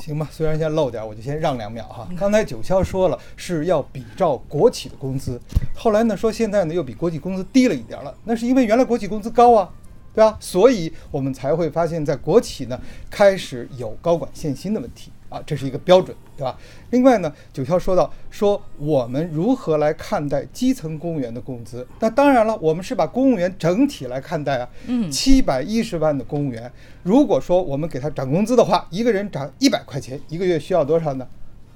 行吧，虽然现在漏点，我就先让两秒哈。刚才九霄说了是要比照国企的工资，后来呢说现在呢又比国企工资低了一点了，那是因为原来国企工资高啊，对吧？所以我们才会发现，在国企呢开始有高管限薪的问题啊，这是一个标准，对吧？另外呢，九霄说到说我们如何来看待基层公务员的工资？那当然了，我们是把公务员整体来看待啊。嗯七百一十万的公务员，如果说我们给他涨工资的话，一个人涨一百块钱，一个月需要多少呢？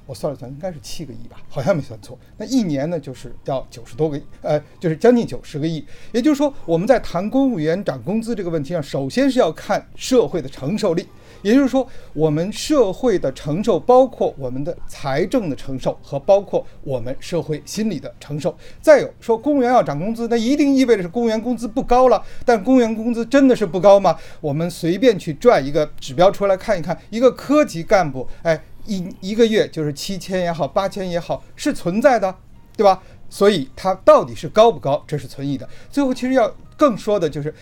我算了算，应该是七个亿吧，好像没算错。那一年呢，就是要九十多个亿，呃，就是将近九十个亿。也就是说，我们在谈公务员涨工资这个问题上，首先是要看社会的承受力。也就是说，我们社会的承受包括我们的财政的承受和包括我们社会心理的承受。再有说，公务员要涨工资，那一定意味着是公务员工资不高了。但公务员工资真的是不高吗？我们随便去拽一个指标出来看一看，一个科级干部，哎，一一个月就是七千也好，八千也好，是存在的，对吧？所以它到底是高不高，这是存疑的。最后，其实要更说的就是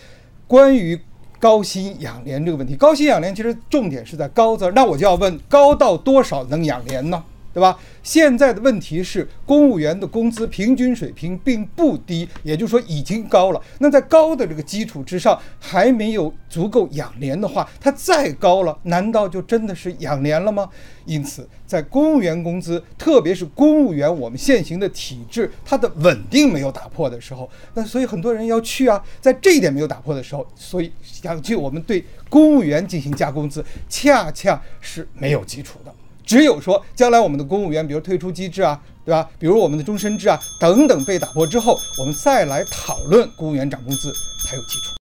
关于高薪养廉这个问题。高薪养廉其实重点是在“高”字，那我就要问，高到多少能养廉呢？对吧？现在的问题是，公务员的工资平均水平并不低，也就是说已经高了。那在高的这个基础之上，还没有足够养廉的话，它再高了，难道就真的是养廉了吗？因此，在公务员工资，特别是公务员我们现行的体制，它的稳定没有打破的时候，那所以很多人要去啊，在这一点没有打破的时候，所以想去我们对公务员进行加工资，恰恰是没有基础的。只有说，将来我们的公务员，比如退出机制啊，对吧？比如我们的终身制啊等等被打破之后，我们再来讨论公务员涨工资才有基础。